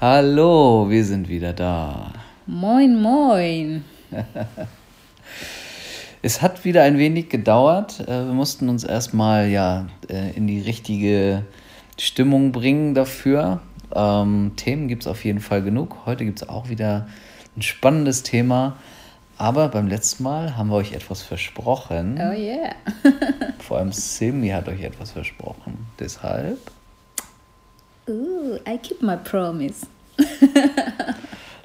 Hallo, wir sind wieder da. Moin, moin. Es hat wieder ein wenig gedauert. Äh, Wir mussten uns erstmal ja äh, in die richtige Stimmung bringen dafür. Ähm, Themen gibt es auf jeden Fall genug. Heute gibt es auch wieder ein spannendes Thema. Aber beim letzten Mal haben wir euch etwas versprochen. Oh yeah. Vor allem Simi hat euch etwas versprochen. Deshalb Ooh, I keep my promise.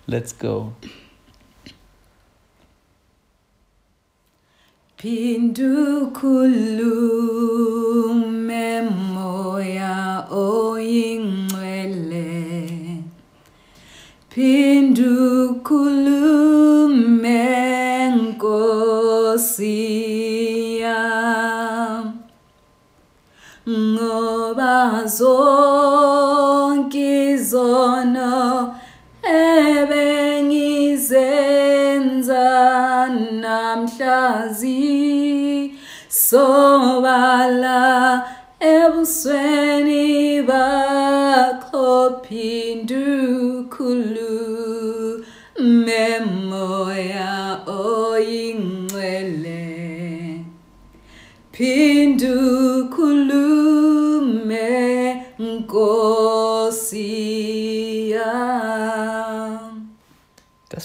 Let's go. Pindu kullu memoya oyingwele Pindu kullu menkosiya Ngoba fantasy sovala ebusweni bakho phila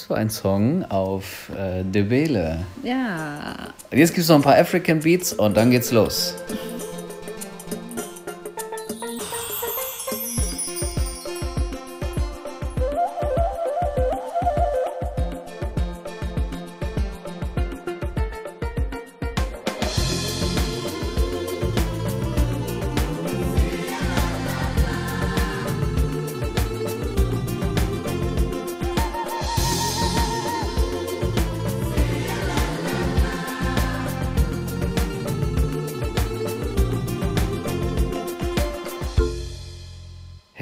Das war ein Song auf äh, Debele. Ja. Jetzt gibt es noch ein paar African Beats und dann geht's los.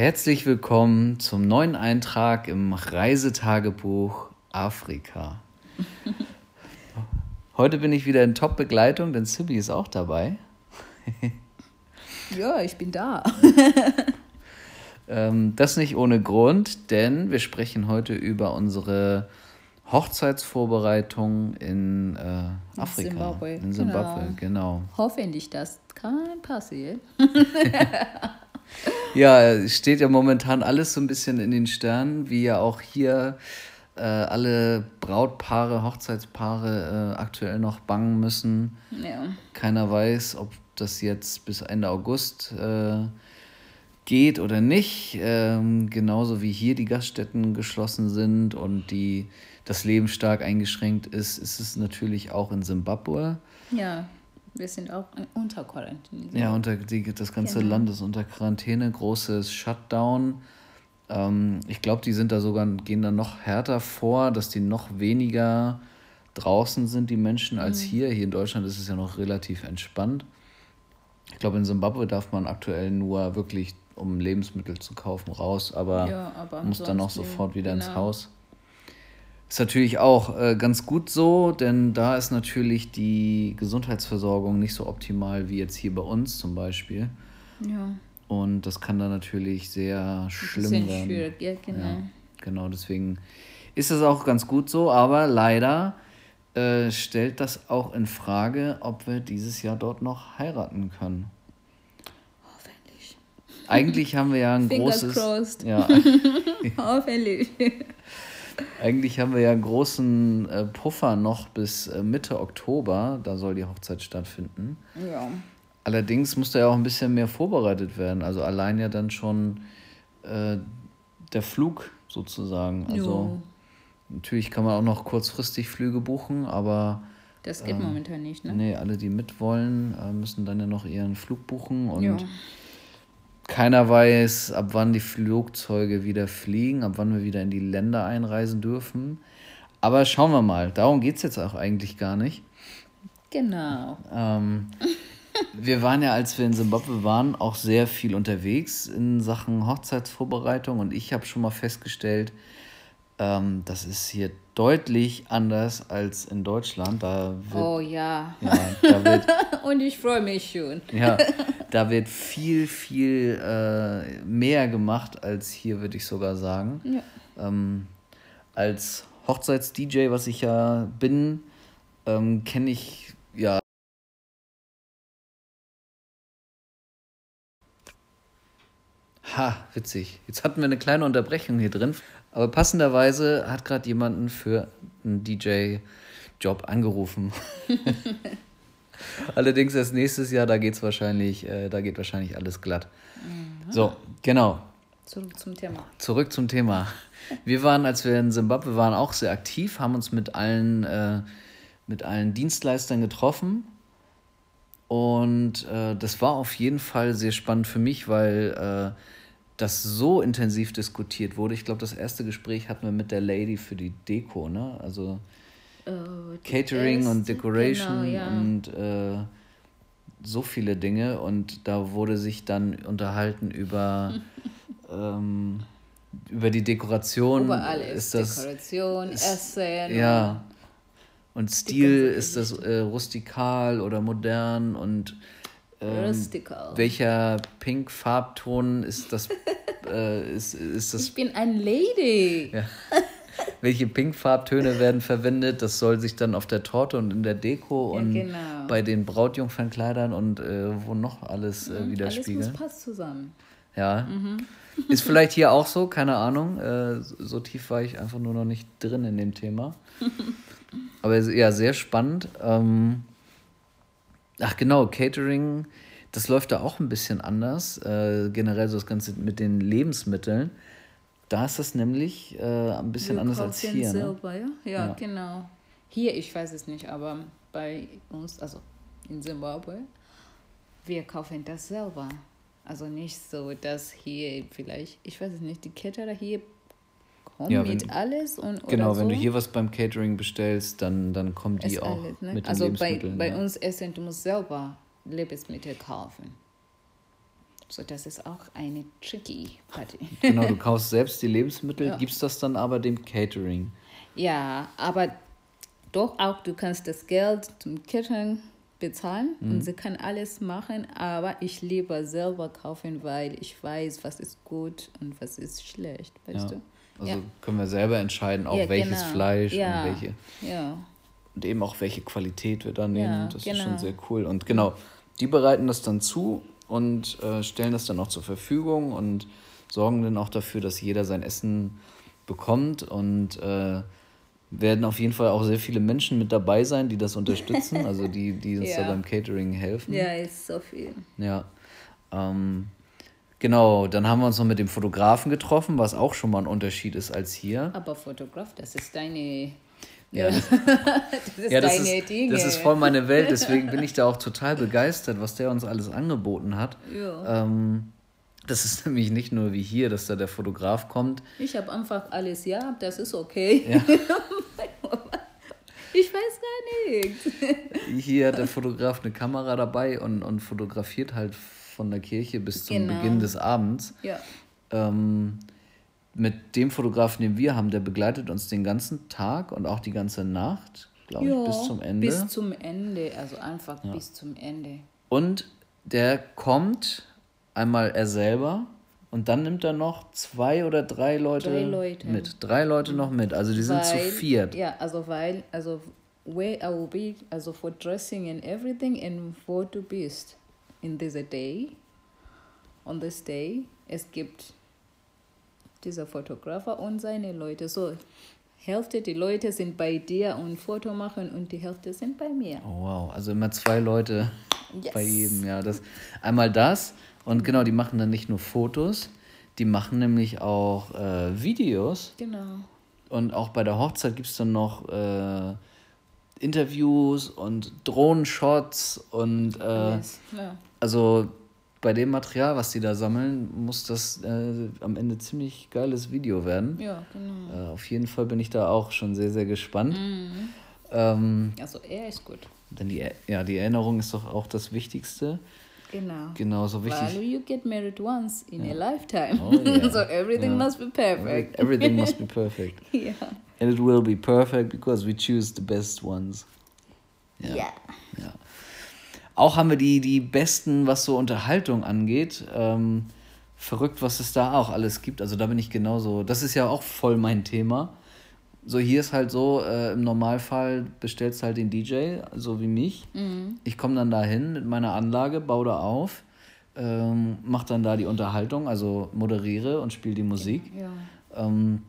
Herzlich willkommen zum neuen Eintrag im Reisetagebuch Afrika. Heute bin ich wieder in Top-Begleitung, denn Sibi ist auch dabei. Ja, ich bin da. Ähm, das nicht ohne Grund, denn wir sprechen heute über unsere Hochzeitsvorbereitung in äh, Afrika. Zimbabwe, In Zimbabwe, genau. Hoffentlich, das kann passieren. Ja, es steht ja momentan alles so ein bisschen in den Sternen, wie ja auch hier äh, alle Brautpaare, Hochzeitspaare äh, aktuell noch bangen müssen. Ja. Keiner weiß, ob das jetzt bis Ende August äh, geht oder nicht. Ähm, genauso wie hier die Gaststätten geschlossen sind und die, das Leben stark eingeschränkt ist, ist es natürlich auch in Simbabwe. Ja, wir sind auch unter Quarantäne. Ja, unter die, das ganze Genau. Land ist unter Quarantäne, großes Shutdown. Ähm, ich glaube, die sind da sogar, gehen da noch härter vor, dass die noch weniger draußen sind, die Menschen, als Mhm. hier. Hier in Deutschland ist es ja noch relativ entspannt. Ich glaube, in Simbabwe darf man aktuell nur wirklich, um Lebensmittel zu kaufen, raus, aber, Ja, aber muss dann ansonsten, sofort wieder ins genau. Haus. Ist natürlich auch äh, ganz gut so, denn da ist natürlich die Gesundheitsversorgung nicht so optimal wie jetzt hier bei uns zum Beispiel. Ja, Und das kann dann natürlich sehr schlimm werden. schwierig, ja, genau. Ja, genau, deswegen ist das auch ganz gut so, aber leider äh, stellt das auch in Frage, ob wir dieses Jahr dort noch heiraten können. Hoffentlich. Eigentlich haben wir ja ein Fingers großes. crossed. Ja, Hoffentlich. eigentlich haben wir ja einen großen äh, Puffer noch bis äh, Mitte Oktober. Da soll die Hochzeit stattfinden. Ja. Allerdings muss da ja auch ein bisschen mehr vorbereitet werden. Also allein ja dann schon äh, der Flug sozusagen. Also Jo. natürlich kann man auch noch kurzfristig Flüge buchen, aber Das geht momentan nicht, ne? nee, alle, die mitwollen, äh, müssen dann ja noch ihren Flug buchen und Ja. Keiner weiß, ab wann die Flugzeuge wieder fliegen, ab wann wir wieder in die Länder einreisen dürfen. Aber schauen wir mal. Darum geht es jetzt auch eigentlich gar nicht. Genau. Ähm, wir waren ja, als wir in Simbabwe waren, auch sehr viel unterwegs in Sachen Hochzeitsvorbereitung und ich habe schon mal festgestellt, Ähm, das ist hier deutlich anders als in Deutschland. Da wird, Oh ja. ja, da wird, Und ich freue mich schon. ja, da wird viel, viel äh, mehr gemacht als hier, würde ich sogar sagen. Ja. Ähm, als Hochzeits-DJ, was ich ja bin, ähm, kenne ich ja. Ha, witzig. Jetzt hatten wir eine kleine Unterbrechung hier drin. Aber passenderweise hat gerade jemanden für einen DJ-Job angerufen. Allerdings erst nächstes Jahr, da geht's wahrscheinlich, äh, da geht wahrscheinlich alles glatt. So, genau. Zurück zum Thema. Zurück zum Thema. Wir waren, als wir in Simbabwe waren, auch sehr aktiv, haben uns mit allen, äh, mit allen Dienstleistern getroffen. Und äh, das war auf jeden Fall sehr spannend für mich, weil äh, das so intensiv diskutiert wurde. Ich glaube, das erste Gespräch hatten wir mit der Lady für die Deko, ne? Also die Catering und erste- Decoration genau, ja. und äh, so viele Dinge. Und da wurde sich dann unterhalten über, ähm, über die Dekoration. Über alles. Ist das, Dekoration, Essen. ja. Und Stil, ist das äh, rustikal oder modern und ähm, welcher Pink-Farbton ist das, äh, ist, ist das Ich bin ein Lady. ja. Welche Pink-Farbtöne werden verwendet? Das soll sich dann auf der Torte und in der Deko Ja, und genau. bei den Brautjungfernkleidern und äh, wo noch alles äh, Alles muss widerspiegeln. passen zusammen. Ja. Ist vielleicht hier auch so, keine Ahnung. Äh, so tief war ich einfach nur noch nicht drin in dem Thema. Aber ja, sehr spannend. Ähm, ach genau, Catering, das läuft da auch ein bisschen anders. Äh, generell so das Ganze mit den Lebensmitteln. Da ist das nämlich äh, ein bisschen Wir anders als hier. Ne? selber, ja? ja? Ja. genau. Hier, ich weiß es nicht, aber bei uns, also in Zimbabwe, wir kaufen das selber. Also nicht so, dass hier vielleicht, ich weiß es nicht, die Caterer hier kommen Ja, wenn- mit alles und Genau, oder wenn so. du hier was beim Catering bestellst, dann, dann kommen die ist auch alles, ne? mit den Also bei, ja. uns essen, du musst selber Lebensmittel kaufen. So, das ist auch eine tricky Party. Genau, du kaufst selbst die Lebensmittel, Ja. gibst das dann aber dem Catering. Ja, aber doch auch, du kannst das Geld zum Catering bezahlen Mhm. und sie kann alles machen, aber ich lieber selber kaufen, weil ich weiß, was ist gut und was ist schlecht, weißt Ja. du? Also Ja. können wir selber entscheiden, auch Ja, welches genau. Fleisch Ja. und welche. Ja, Und eben auch welche Qualität wir da nehmen. Das ist genau. schon sehr cool. Und genau, die bereiten das dann zu und äh, stellen das dann auch zur Verfügung und sorgen dann auch dafür, dass jeder sein Essen bekommt und äh, werden auf jeden Fall auch sehr viele Menschen mit dabei sein, die das unterstützen, also die, die uns da beim Catering helfen. ja, ist so viel. Ja. Ähm, genau, dann haben wir uns noch mit dem Fotografen getroffen, was auch schon mal ein Unterschied ist als hier. Aber Fotograf, das ist deine, Ja, das, das ist ja, das, deine ist, Dinge. das ist voll meine Welt, deswegen bin ich da auch total begeistert, was der uns alles angeboten hat. Ja. Ähm, das ist nämlich nicht nur wie hier, dass da der Fotograf kommt. Ich habe einfach alles, ja, das ist okay. Ja. Ich weiß gar nichts. Hier hat der Fotograf eine Kamera dabei und, und fotografiert halt von der Kirche bis zum Genau. Beginn des Abends. Ja, ähm, mit dem Fotografen, den wir haben, der begleitet uns den ganzen Tag und auch die ganze Nacht, glaube ich, bis zum Ende. Bis zum Ende, also einfach bis zum Ende. und der kommt einmal er selber und dann nimmt er noch zwei oder drei Leute, Drei Leute. mit. Drei Leute noch mit. Also die sind zu Weil- viert. Ja, also weil, also where I will be, also for dressing and everything and wo du bist in dieser Day, on this day, es gibt dieser Fotografer und seine Leute. So, Hälfte die Leute sind bei dir und Foto machen und die Hälfte sind bei mir. Oh, wow. Also immer zwei Leute Yes. bei jedem. Ja, das, einmal das und genau, die machen dann nicht nur Fotos, die machen nämlich auch äh, Videos. Genau. Und auch bei der Hochzeit gibt es dann noch äh, Interviews und Drohnenshots und äh, Yes. Ja. also bei dem Material, was die da sammeln, muss das äh, am Ende ziemlich geiles Video werden. ja, genau. Äh, auf jeden Fall bin ich da auch schon sehr, sehr gespannt. Ähm, Also er ist gut. denn die, ja, die Erinnerung ist doch auch das Wichtigste. Genau. Genau, so wichtig. Well, you get married once in a lifetime. Oh, yeah. so everything Yeah. must be perfect. Everything must be perfect. yeah. And it will be perfect because we choose the best ones. Yeah. Ja. Auch haben wir die, die besten, was so Unterhaltung angeht. Ähm, verrückt, was es da auch alles gibt. Also da bin ich genauso. Das ist ja auch voll mein Thema. So, hier ist halt so, äh, im Normalfall bestellst halt den DJ, so wie mich. Ich komme dann da hin mit meiner Anlage, baue da auf, ähm, mache dann da die Unterhaltung, also moderiere und spiele die Musik. Ja. Ähm,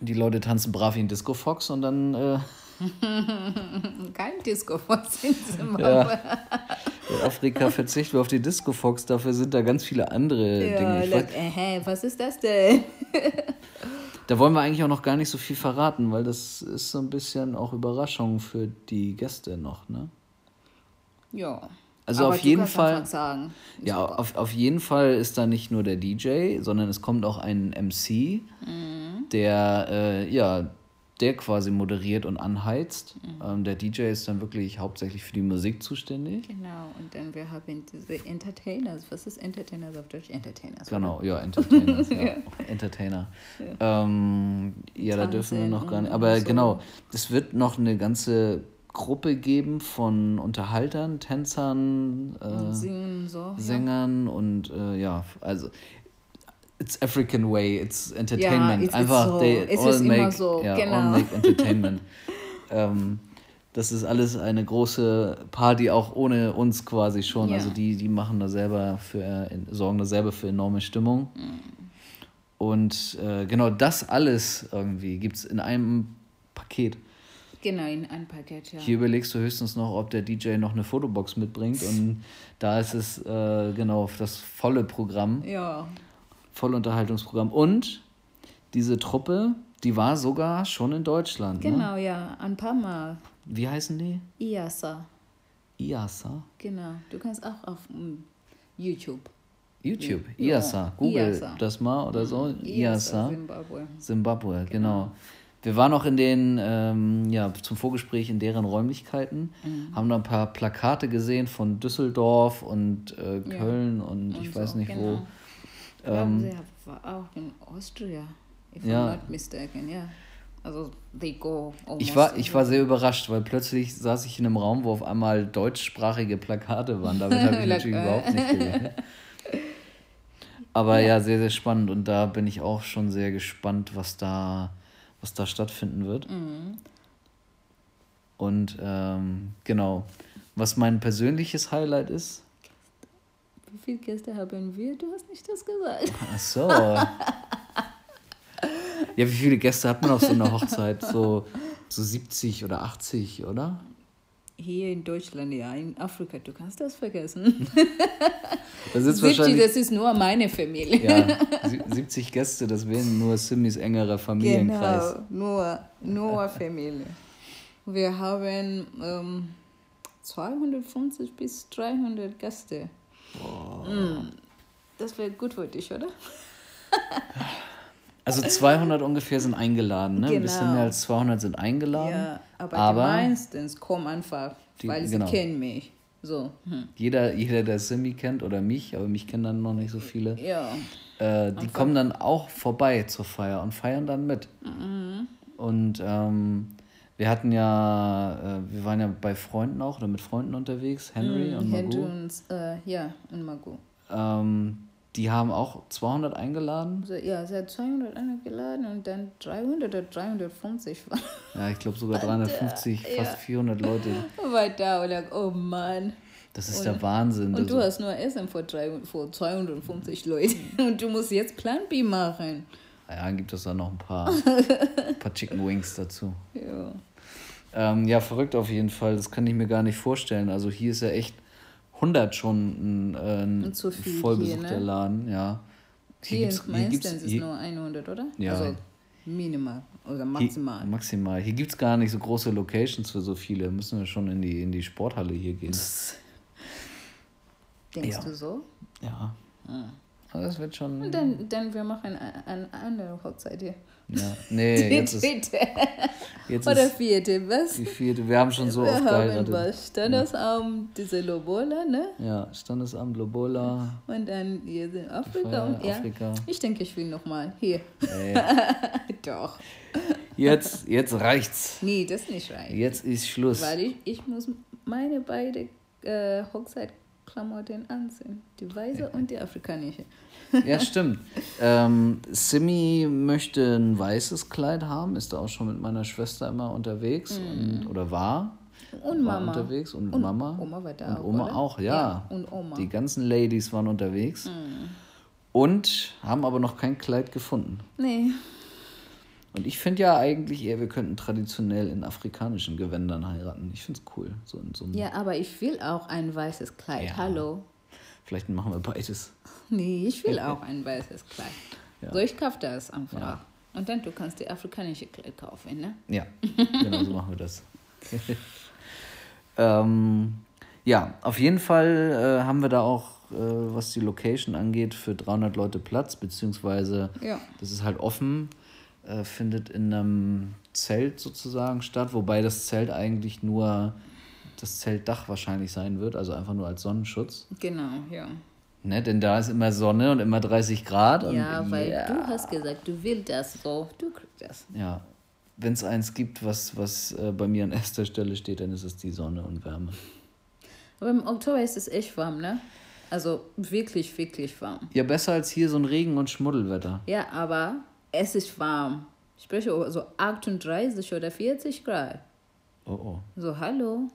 die Leute tanzen brav wie ein Disco Fox und dann äh, Kein Disco was in Zimbabwe. in Afrika verzichten wir auf die Disco Fox, dafür sind da ganz viele andere Ja, Dinge. Ich like, was ist das denn? da wollen wir eigentlich auch noch gar nicht so viel verraten, weil das ist so ein bisschen auch Überraschung für die Gäste noch, ne? Ja. Also Aber auf jeden Fall-. Ja, auf, auf jeden Fall ist da nicht nur der DJ, sondern es kommt auch ein MC, Mhm. der äh, ja, der quasi moderiert und anheizt. Mhm. Ähm, der DJ ist dann wirklich hauptsächlich für die Musik zuständig. Genau, und dann wir haben diese Entertainers. Was ist Entertainers auf Deutsch? Entertainers. Genau, ja, Entertainer. ja. Entertainer. Ja, ähm, ja da dürfen wir noch gar nicht. Aber so. genau, es wird noch eine ganze Gruppe geben von Unterhaltern, Tänzern, äh, Singen so. ja. Sängern und äh, ja, also it's African way, it's Entertainment. it's Einfach so. they Es all make, so, ja, genau. all make Entertainment. ähm, das ist alles eine große Party, auch ohne uns quasi schon. Ja. Also die, die machen da selber für, sorgen da selber für enorme Stimmung. Mhm. Und äh, genau das alles irgendwie gibt es in einem Paket. Genau, in ein Paket, ja. Hier überlegst du höchstens noch, ob der DJ noch eine Fotobox mitbringt. Und da ist es äh, genau das volle Programm, Ja. Vollunterhaltungsprogramm. Und diese Truppe, die war sogar schon in Deutschland. Ne? Genau, ja. Ein paar Mal. Wie heißen die? IASA. IASA? Genau. Du kannst auch auf mm, YouTube. YouTube, Ja. IASA. Google IASA. das mal oder so. IASA. Zimbabwe. Zimbabwe, genau. Wir waren auch in den, ähm, ja, zum Vorgespräch in deren Räumlichkeiten, Mhm. haben da ein paar Plakate gesehen von Düsseldorf und äh, Ja. Köln und, ich Und weiß so, nicht genau. wo. Ja, Ähm, sie war auch in Austria, if Ja. I'm not mistaken, ja. Also, they go. Ich war, ich war sehr überrascht, weil plötzlich saß ich in einem Raum, wo auf einmal deutschsprachige Plakate waren. Damit habe ich natürlich äh. überhaupt nicht gerechnet. Aber ja. sehr, sehr spannend und da bin ich auch schon sehr gespannt, was da, was da stattfinden wird. Mhm. Und ähm, genau, was mein persönliches Highlight ist. Wie viele Gäste haben wir? Du hast nicht das gesagt. Ach so. Ja, wie viele Gäste hat man auf so einer Hochzeit? So, so 70 oder 80, oder? Hier in Deutschland, ja. In Afrika, du kannst das vergessen. Da sitzt 70, wahrscheinlich. das ist nur meine Familie. Ja, sie- 70 Gäste, das wären nur Simmys engerer Familienkreis. Genau, nur, nur Familie. Wir haben ähm, 250 bis 300 Gäste. Mm. Das wäre gut für dich, oder? Also 200 ungefähr sind eingeladen, ne? Ein bisschen Genau. mehr als 200 sind eingeladen. Ja, aber, aber die meistens kommen einfach, Die- weil sie genau. kennen mich. So, hm. Jeder, jeder, der Simmy kennt oder mich, aber mich kennen dann noch nicht so viele, ja. äh, die kommen dann auch vorbei zur Feier und feiern dann mit. Mhm. Und ähm, wir hatten ja, äh, wir waren ja bei Freunden auch oder mit Freunden unterwegs, Henry und Henry Margot. und, äh, ja, und Margot. Ähm, die haben auch 200 eingeladen. Ja, sie hat 200 eingeladen und dann 300 oder 350 waren Ja, ich glaube sogar 350, fast 400 Leute. war da und like, oh Mann. Das ist der Wahnsinn. Und du Also- hast nur Essen für, drei, für 250 Leute und du musst jetzt Plan B machen. Ja, dann gibt es da noch ein paar, paar Chicken Wings dazu. Ja. Ähm, ja, verrückt auf jeden Fall. Das kann ich mir gar nicht vorstellen. Also hier ist ja echt 100 schon ein, äh, ein zu viel hier, vollbesuchter ne? Laden. Ja. Hier, gibt's- in meistens gibt's- ist hier- nur 100, oder? Ja. Also minimal oder Hier, maximal. maximal. Hier gibt es gar nicht so große Locations für so viele. Müssen wir schon in die, in die Sporthalle hier gehen. Denkst Ja. du so? Ja. Das wird schon. Und dann, dann wir machen eine, eine andere Hochzeit hier. Ja, nee, Die jetzt ist, dritte. jetzt Oder ist vierte, was? die vierte. Wir haben schon so wir oft haben geheiratet. was. Standesamt, diese Lobola, ne? Ja, Standesamt Lobola, Und dann hier in Afrika. Und, ja. Afrika. Ich denke, ich will nochmal. Hier. Ey, Doch. jetzt, jetzt reicht's. Nee, das ist nicht right. Jetzt ist Schluss. Weil ich, ich muss meine beide äh, Hochzeitklamotten anziehen. Die weiße und die afrikanische. Ja, stimmt. Ähm, Simi möchte ein weißes Kleid haben, ist da auch schon mit meiner Schwester immer unterwegs und, oder war. Und war Mama. unterwegs und, Und Mama. Oma war da Und auch, Oma oder? auch, ja. Ja, und Oma. Die ganzen Ladies waren unterwegs Mhm. und haben aber noch kein Kleid gefunden. Nee. Und ich finde ja eigentlich eher, wir könnten traditionell in afrikanischen Gewändern heiraten. Ich finde es cool. So in so Ja, aber ich will auch ein weißes Kleid. Ja. Hallo. Vielleicht machen wir beides. Nee, ich will auch ein weißes Kleid. Ja. So, ich kaufe das einfach. Ja. Und dann du kannst die afrikanische Kleid kaufen, ne? Ja, genau so machen wir das. ähm, ja, auf jeden Fall äh, haben wir da auch, äh, was die Location angeht, für 300 Leute Platz, beziehungsweise Ja. das ist halt offen, äh, findet in einem Zelt sozusagen statt, wobei das Zelt eigentlich nur das Zeltdach wahrscheinlich sein wird, also einfach nur als Sonnenschutz. Genau, ja. Ne? Denn da ist immer Sonne und immer 30 Grad. Ja, weil ja, du hast gesagt, du willst das so, du kriegst das. Ja, wenn es eins gibt, was, was äh, bei mir an erster Stelle steht, dann ist es die Sonne und Wärme. Aber im Oktober ist es echt warm, ne? Also wirklich, wirklich warm. Ja, besser als hier so ein Regen- und Schmuddelwetter. Ja, aber es ist warm. Ich spreche über so 38 oder 40 Grad. Oh oh. So, hallo?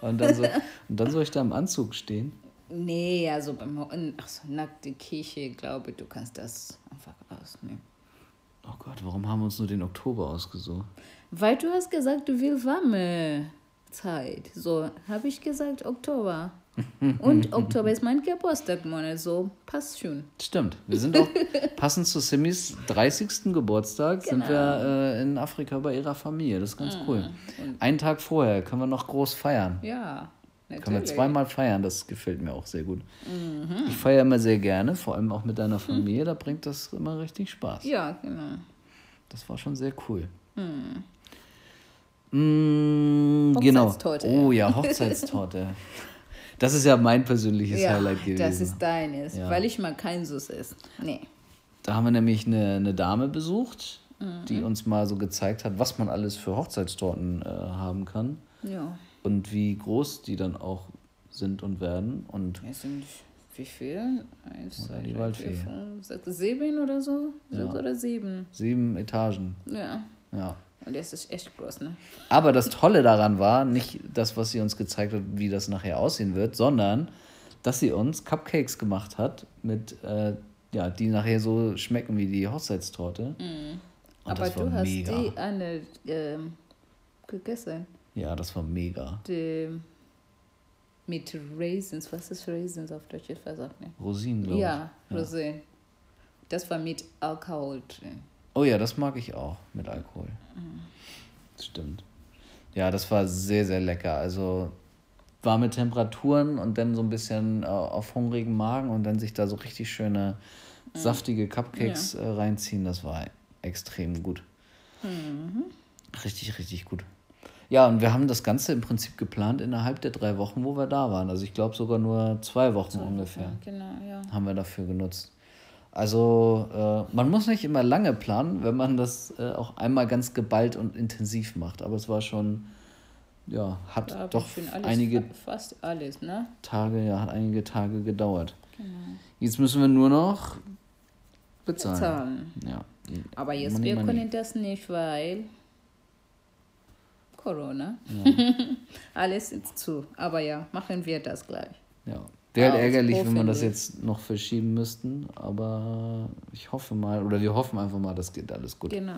Und dann, so, und dann soll ich da im Anzug stehen? Nee, also beim ach so, nackte Kirche, glaube ich, du kannst das einfach rausnehmen. Oh Gott, warum haben wir uns nur den Oktober ausgesucht? Weil du hast gesagt, du willst warme Zeit. So, habe ich gesagt Oktober. Und Oktober ist mein Geburtstagmonat, so passt schon. Stimmt, wir sind auch passend zu Simis 30. Geburtstag sind wir äh, in Afrika bei ihrer Familie. Das ist ganz cool. Einen Tag vorher können wir noch groß feiern. Ja, natürlich. Können wir zweimal feiern, das gefällt mir auch sehr gut. Ich feiere immer sehr gerne, vor allem auch mit deiner Familie, da bringt das immer richtig Spaß. Ja, genau. Das war schon sehr cool. Mm, genau. Hochzeitstorte. Oh ja, Hochzeitstorte. Das ist ja mein persönliches Ja, Highlight gewesen. das ist deines, Ja. weil ich mal kein Süß esse. Nee. Da haben wir nämlich eine, eine Dame besucht, Mhm. die uns mal so gezeigt hat, was man alles für Hochzeitstorten äh, haben kann Ja. und wie groß die dann auch sind und werden. Und Es sind wie viel? Eins, Oder zwei, die drei, Waldfee. vier, fünf, sechs, sieben oder so? Sechs Ja. oder sieben. sieben Etagen. Ja. Ja. Und das ist echt groß, ne? Aber das Tolle daran war nicht das, was sie uns gezeigt hat, wie das nachher aussehen wird, sondern dass sie uns Cupcakes gemacht hat, mit, äh, ja, die nachher so schmecken wie die Hochzeitstorte. Mhm. Aber du hast mega. die eine ähm, gegessen. Ja, das war mega. Die mit Raisins. Was ist Raisins auf Deutsch? Ich weiß auch nicht. Rosinen, glaube Ja, ich. Rosé. Das war mit Alkohol drin. Oh ja, das mag ich auch mit Alkohol. Stimmt. Ja, das war sehr, sehr lecker. Also warme Temperaturen und dann so ein bisschen äh, auf hungrigen Magen und dann sich da so richtig schöne, saftige Cupcakes äh, reinziehen. Das war extrem gut. Richtig, richtig gut. Ja, und wir haben das Ganze im Prinzip geplant innerhalb der drei Wochen, wo wir da waren. Also ich glaube sogar nur zwei Wochen ungefähr Ja, genau, ja. haben wir dafür genutzt. Also äh, man muss nicht immer lange planen, wenn man das äh, auch einmal ganz geballt und intensiv macht. Aber es war schon, ja, hat hab doch alles, einige fa- Fast alles, ne? Tage, ja, hat einige Tage gedauert. Genau. Jetzt müssen wir nur noch bezahlen. Zahlen. Ja. Aber jetzt, Money, wir money. können das nicht, weil Corona. Alles ist zu. Aber ja, machen wir das gleich. Ja. Wäre halt ärgerlich, wenn wir das jetzt noch verschieben müssten, aber ich hoffe mal, oder wir hoffen einfach mal, das geht alles gut. Genau.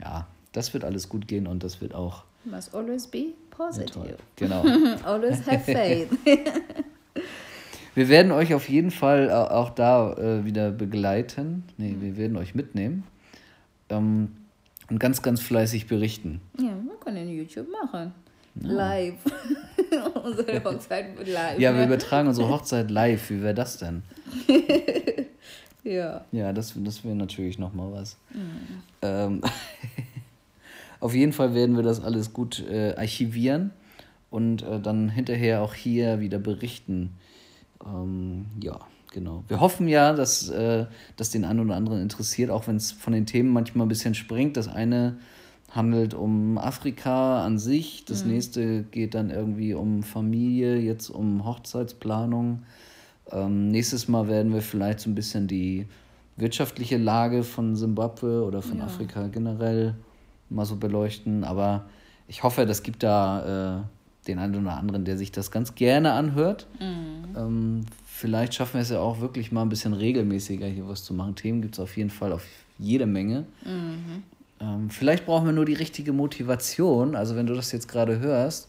Ja, das wird alles gut gehen und das wird auch Must always be positive. Genau. always have faith. Wir werden euch auf jeden Fall au- auch da äh, wieder begleiten. Nee, wir werden euch mitnehmen. Ähm, und ganz, ganz fleißig berichten. ja, wir können YouTube machen. Live. Unsere Hochzeit live. Ja, wir ne? übertragen unsere Hochzeit live. Wie wäre das denn? Ja. Ja, das, das wäre natürlich nochmal was. Mhm. Ähm, auf jeden Fall werden wir das alles gut äh, archivieren und äh, dann hinterher auch hier wieder berichten. Ähm, ja, genau. Wir hoffen ja, dass äh, das den einen oder anderen interessiert, auch wenn es von den Themen manchmal ein bisschen springt. Das eine handelt um Afrika an sich, das nächste geht dann irgendwie um Familie, jetzt um Hochzeitsplanung. Ähm, nächstes Mal werden wir vielleicht so ein bisschen die wirtschaftliche Lage von Simbabwe oder von Ja. Afrika generell mal so beleuchten. Aber ich hoffe, das gibt da äh, den einen oder anderen, der sich das ganz gerne anhört. Ähm, vielleicht schaffen wir es ja auch wirklich mal ein bisschen regelmäßiger hier was zu machen. Themen gibt es auf jeden Fall auf jede Menge. Ähm, vielleicht brauchen wir nur die richtige Motivation. Also wenn du das jetzt gerade hörst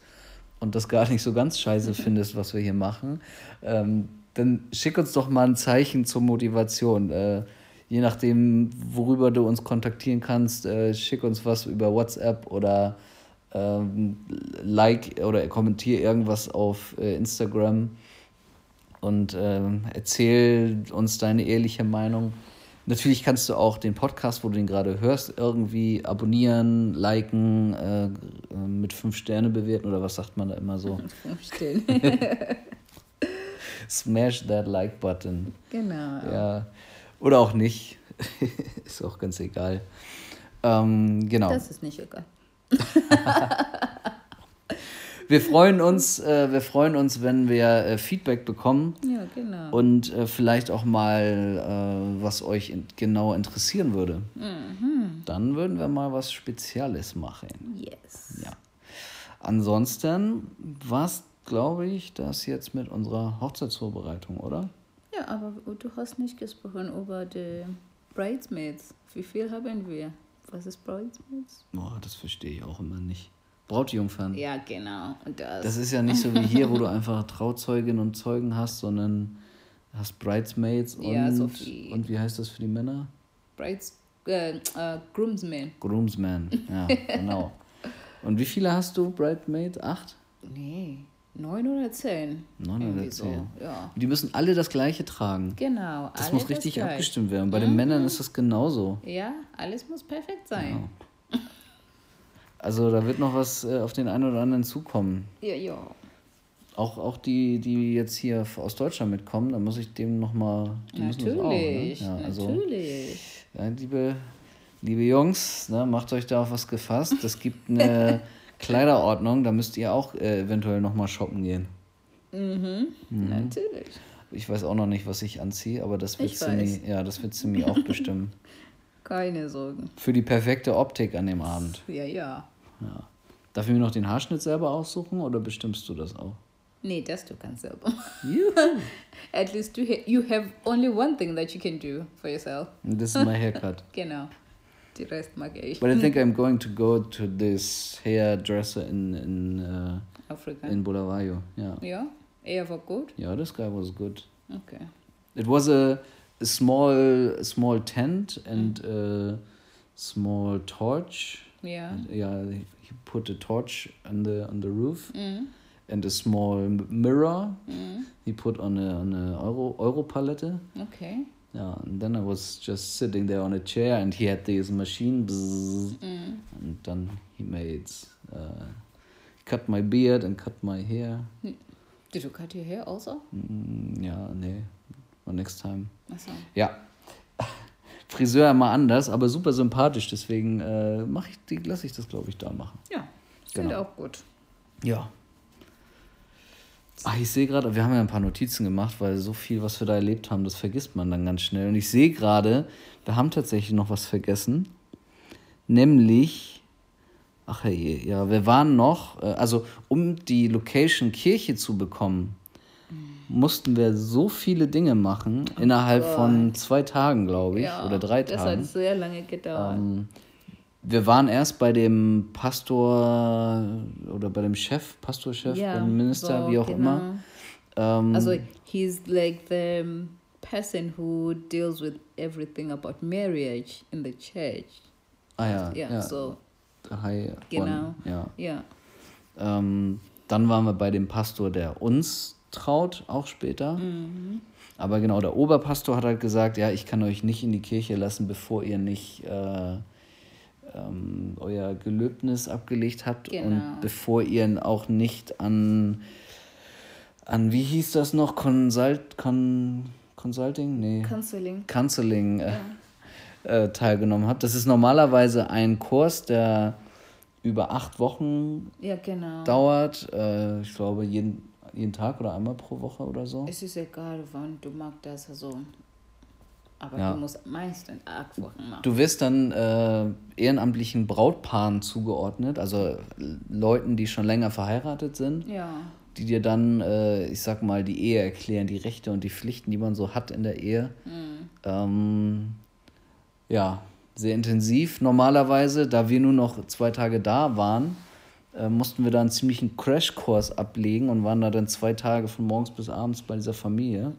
und das gar nicht so ganz scheiße findest, was wir hier machen, ähm, dann schick uns doch mal ein Zeichen zur Motivation. Äh, je nachdem, worüber du uns kontaktieren kannst, äh, schick uns was über WhatsApp oder ähm, like oder kommentier irgendwas auf äh, Instagram und ähm, erzähl uns deine ehrliche Meinung. Natürlich kannst du auch den Podcast, wo du den gerade hörst, irgendwie abonnieren, liken, äh, äh, mit fünf Sterne bewerten oder was sagt man da immer so? Umstehen. Smash that like button. genau. Ja. Oder auch nicht. Ist auch ganz egal. Ähm, genau. Das ist nicht egal. Wir freuen uns, äh, wir freuen uns, wenn wir äh, Feedback bekommen Ja, genau. und äh, vielleicht auch mal, äh, was euch in, genau interessieren würde. Dann würden wir mal was Spezielles machen. yes. Ja. Ansonsten war es, glaube ich, das jetzt mit unserer Hochzeitsvorbereitung, oder? Ja, aber du hast nicht gesprochen über die Bridesmaids. Wie viel haben wir? Was ist Bridesmaids? Boah, das verstehe ich auch immer nicht. Brautjungfern. Ja, genau. Und das, Das ist ja nicht so wie hier, wo du einfach Trauzeuginnen und Zeugen hast, sondern hast Bridesmaids und, Ja, so wie- und wie heißt das für die Männer? Brides, äh, äh, Groomsmen. Groomsman, ja, genau. Und wie viele hast du, Bridesmaids? Acht? Nee, neun oder zehn. Neun oder Irgendwie so, zehn. Ja, Die müssen alle das Gleiche tragen. genau. Das muss richtig gleich. abgestimmt werden. Bei den Männern ist das genauso. Ja, alles muss perfekt sein. Also da wird noch was äh, auf den einen oder anderen zukommen. Ja, ja. Auch, auch die, die jetzt hier aus Deutschland mitkommen, da muss ich dem nochmal. Das auch, ne? Natürlich, ja, also, natürlich. Ja, liebe, liebe Jungs, ne, macht euch da auf was gefasst. Es gibt eine Kleiderordnung, da müsst ihr auch äh, eventuell nochmal shoppen gehen. Mhm. Natürlich. Ich weiß auch noch nicht, was ich anziehe, aber das wird Simi, ja, das wird Simi auch bestimmen. Keine Sorgen. Für die perfekte Optik an dem Abend. Ja, ja. Ja. Darf ich mir noch den Haarschnitt selber aussuchen oder bestimmst du das auch? Nee, das du kannst selber. At least you, ha you have only one thing that you can do for yourself. This is my haircut. Genau. Die Rest mag ich. But I think I'm going to go to this hairdresser in in uh, Afrika. in Bulawayo. Yeah. ja, er war gut. Yeah, this guy was good. Okay. It was a, a small a small tent and a small torch. Ja. Yeah, he put a torch on the on the roof Mhm. and a small mirror. Mhm. He put on a on a Euro Euro palette. Okay. Yeah, and then I was just sitting there on a chair, and he had this machine, bzzz, Mhm. and then he made uh, cut my beard and cut my hair. Did you cut your hair also? Mm, ja, nee, well, next time. Achso. Ja, Friseur immer anders, aber super sympathisch, deswegen äh, mach ich die, lasse ich das, glaube ich, da machen. Ja, finde Genau. auch gut. Ja. Ach, ich sehe gerade, wir haben ja ein paar Notizen gemacht, weil so viel, was wir da erlebt haben, das vergisst man dann ganz schnell. Und ich sehe gerade, wir haben tatsächlich noch was vergessen. Nämlich, ach hey, ja, wir waren noch, äh, also um die Location Kirche zu bekommen, mussten wir so viele Dinge machen, innerhalb von zwei Tagen, glaube ich, oder drei das Tagen. hat sehr lange gedauert. Ähm, wir waren erst bei dem Pastor oder bei dem Chef, Pastorchef, Ja, beim Minister, so, wie auch genau. immer. Ähm, Also, he's like the person who deals with everything about marriage in the church. ah ja, Ja, ja. so, Hi, Genau. One, ja. ja. Ähm, dann waren wir bei dem Pastor, der uns traut, auch später. Mhm. Aber genau, der Oberpastor hat halt gesagt, ja, ich kann euch nicht in die Kirche lassen, bevor ihr nicht äh, ähm, euer Gelöbnis abgelegt habt Genau. und bevor ihr auch nicht an, an wie hieß das noch, Consult, Con, Consulting? Nee. Counseling. Counseling äh, äh, teilgenommen habt. Das ist normalerweise ein Kurs, der über acht Wochen Ja, genau. dauert. Äh, ich glaube, jeden, jeden Tag oder einmal pro Woche oder so. Es ist egal, wann du magst das also. Aber Ja. du musst meistens acht Wochen machen. Du wirst dann äh, ehrenamtlichen Brautpaaren zugeordnet, also Leuten, die schon länger verheiratet sind, ja. die dir dann, äh, ich sag mal, die Ehe erklären, die Rechte und die Pflichten, die man so hat in der Ehe. Ähm, ja, sehr intensiv. Normalerweise, da wir nur noch zwei Tage da waren, äh, mussten wir da einen ziemlichen Crashkurs ablegen und waren da dann zwei Tage von morgens bis abends bei dieser Familie.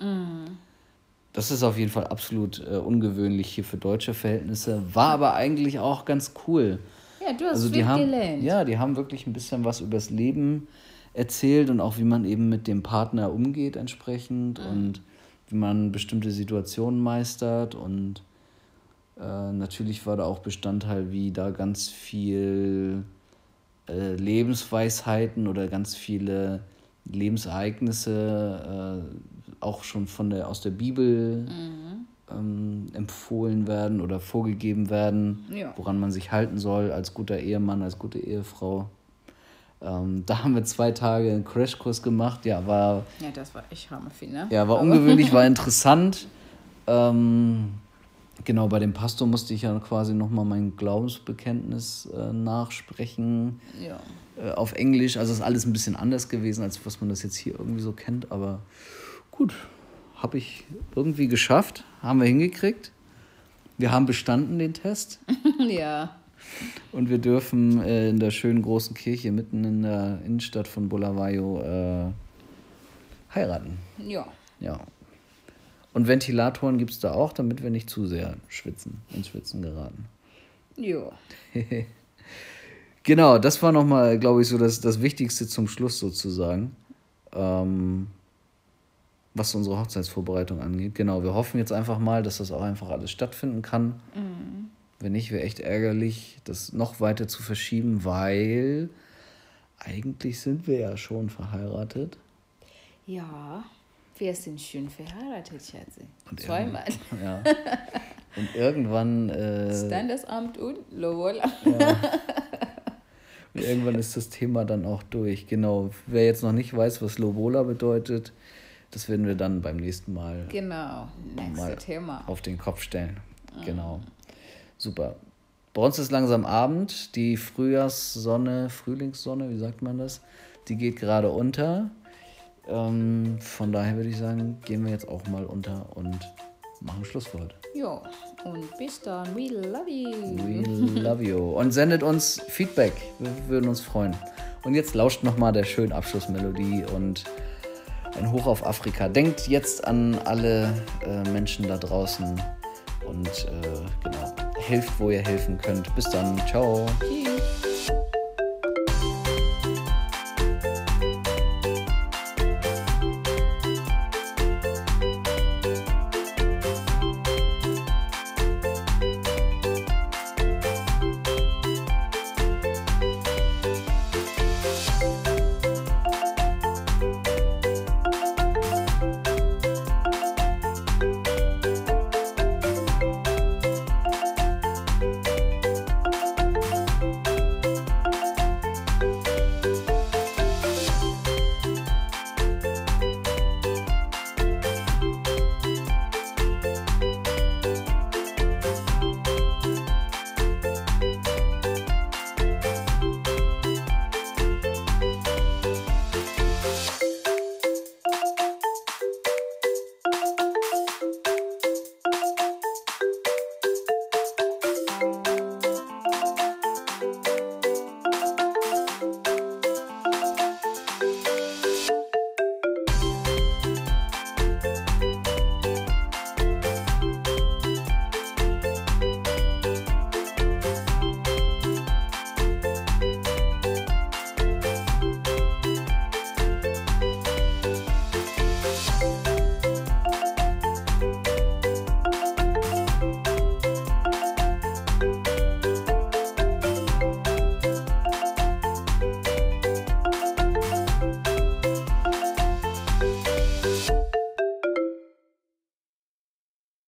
Das ist auf jeden Fall absolut äh, ungewöhnlich hier für deutsche Verhältnisse, war aber eigentlich auch ganz cool. Ja, du hast Also viel haben, gelernt. ja, die haben wirklich ein bisschen was übers Leben erzählt und auch wie man eben mit dem Partner umgeht entsprechend und wie man bestimmte Situationen meistert und äh, natürlich war da auch Bestandteil, wie da ganz viel äh, Lebensweisheiten oder ganz viele Lebensereignisse äh, auch schon von der aus der Bibel ähm, empfohlen werden oder vorgegeben werden, Ja. woran man sich halten soll als guter Ehemann, als gute Ehefrau. Ähm, da haben wir zwei Tage einen Crashkurs gemacht. Ja, war, Ja, das war echt ne? ja, war Aber- ungewöhnlich, war interessant. Ähm, genau, bei dem Pastor musste ich ja quasi nochmal mein Glaubensbekenntnis äh, nachsprechen Ja. äh, auf Englisch. Also ist alles ein bisschen anders gewesen, als was man das jetzt hier irgendwie so kennt. Aber gut, habe ich irgendwie geschafft, haben wir hingekriegt. Wir haben bestanden den Test ja. und wir dürfen äh, in der schönen großen Kirche mitten in der Innenstadt von Bulawayo äh, heiraten. Ja. Ja. Und Ventilatoren gibt es da auch, damit wir nicht zu sehr schwitzen, ins Schwitzen geraten. Ja. Genau, das war nochmal, glaube ich, so das, das Wichtigste zum Schluss sozusagen. Ähm, was unsere Hochzeitsvorbereitung angeht. Genau, wir hoffen jetzt einfach mal, dass das auch einfach alles stattfinden kann. Wenn nicht, wäre echt ärgerlich, das noch weiter zu verschieben, weil eigentlich sind wir ja schon verheiratet. Ja. Wir sind schön verheiratet, Schatzi. Und Zweimal. Ja. Und irgendwann, äh, Standesamt und Lowola. irgendwann ist das Thema dann auch durch. Genau. Wer jetzt noch nicht weiß, was Lobola bedeutet, das werden wir dann beim nächsten Mal Genau. Nächstes mal Thema. auf den Kopf stellen. Genau. Super. Bei uns ist langsam Abend. Die Frühjahrssonne, Frühlingssonne, wie sagt man das? Die geht gerade unter. Ähm, von daher würde ich sagen, gehen wir jetzt auch mal unter und machen Schluss für heute. Ja. Und bis dann. We love you. We love you. Und sendet uns Feedback. Wir würden uns freuen. Und jetzt lauscht nochmal der schönen Abschlussmelodie und ein Hoch auf Afrika. Denkt jetzt an alle äh, Menschen da draußen und äh, genau, helft, wo ihr helfen könnt. Bis dann. Ciao. Tschüss.